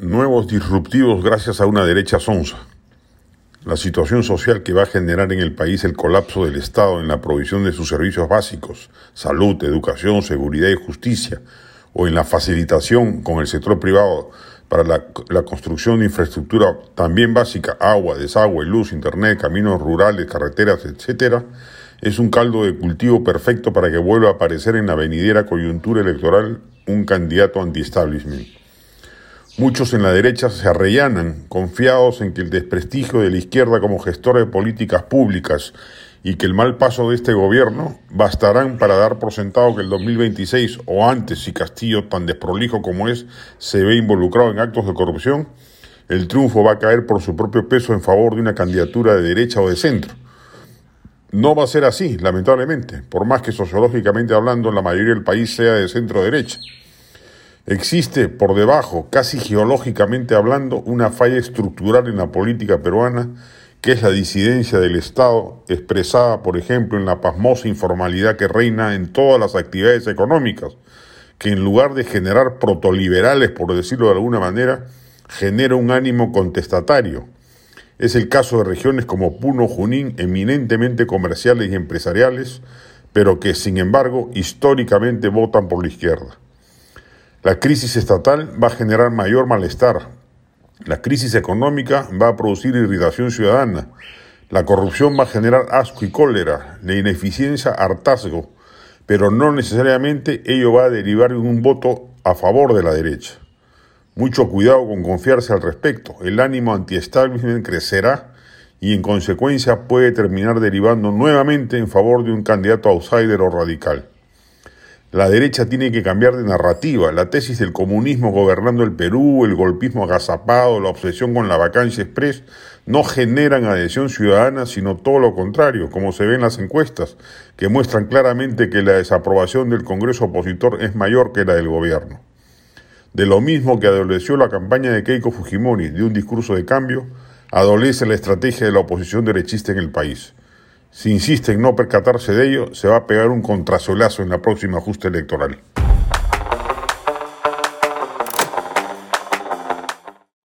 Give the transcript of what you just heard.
nuevos disruptivos gracias a una derecha sonsa. La situación social que va a generar en el país el colapso del Estado en la provisión de sus servicios básicos, salud, educación, seguridad y justicia, o en la facilitación con el sector privado para la, construcción de infraestructura también básica, agua, desagüe, luz, internet, caminos rurales, carreteras, etcétera, es un caldo de cultivo perfecto para que vuelva a aparecer en la venidera coyuntura electoral un candidato anti-establishment. Muchos en la derecha se arrellanan, confiados en que el desprestigio de la izquierda como gestora de políticas públicas y que el mal paso de este gobierno bastarán para dar por sentado que el 2026 o antes, si Castillo, tan desprolijo como es, se ve involucrado en actos de corrupción, el triunfo va a caer por su propio peso en favor de una candidatura de derecha o de centro. No va a ser así, lamentablemente, por más que sociológicamente hablando la mayoría del país sea de centro derecha. Existe por debajo, casi geológicamente hablando, una falla estructural en la política peruana, que es la disidencia del Estado, expresada, por ejemplo, en la pasmosa informalidad que reina en todas las actividades económicas, que en lugar de generar protoliberales, por decirlo de alguna manera, genera un ánimo contestatario. Es el caso de regiones como Puno, Junín, eminentemente comerciales y empresariales, pero que, sin embargo, históricamente votan por la izquierda. La crisis estatal va a generar mayor malestar. La crisis económica va a producir irritación ciudadana. La corrupción va a generar asco y cólera. La ineficiencia, hartazgo. Pero no necesariamente ello va a derivar en un voto a favor de la derecha. Mucho cuidado con confiarse al respecto. El ánimo anti-establishment crecerá y en consecuencia puede terminar derivando nuevamente en favor de un candidato outsider o radical. La derecha tiene que cambiar de narrativa. La tesis del comunismo gobernando el Perú, el golpismo agazapado, la obsesión con la vacancia express, no generan adhesión ciudadana, sino todo lo contrario, como se ve en las encuestas, que muestran claramente que la desaprobación del Congreso opositor es mayor que la del gobierno. De lo mismo que adoleció la campaña de Keiko Fujimori de un discurso de cambio, adolece la estrategia de la oposición derechista en el país. Si insiste en no percatarse de ello, se va a pegar un contrasolazo en la próxima ajuste electoral.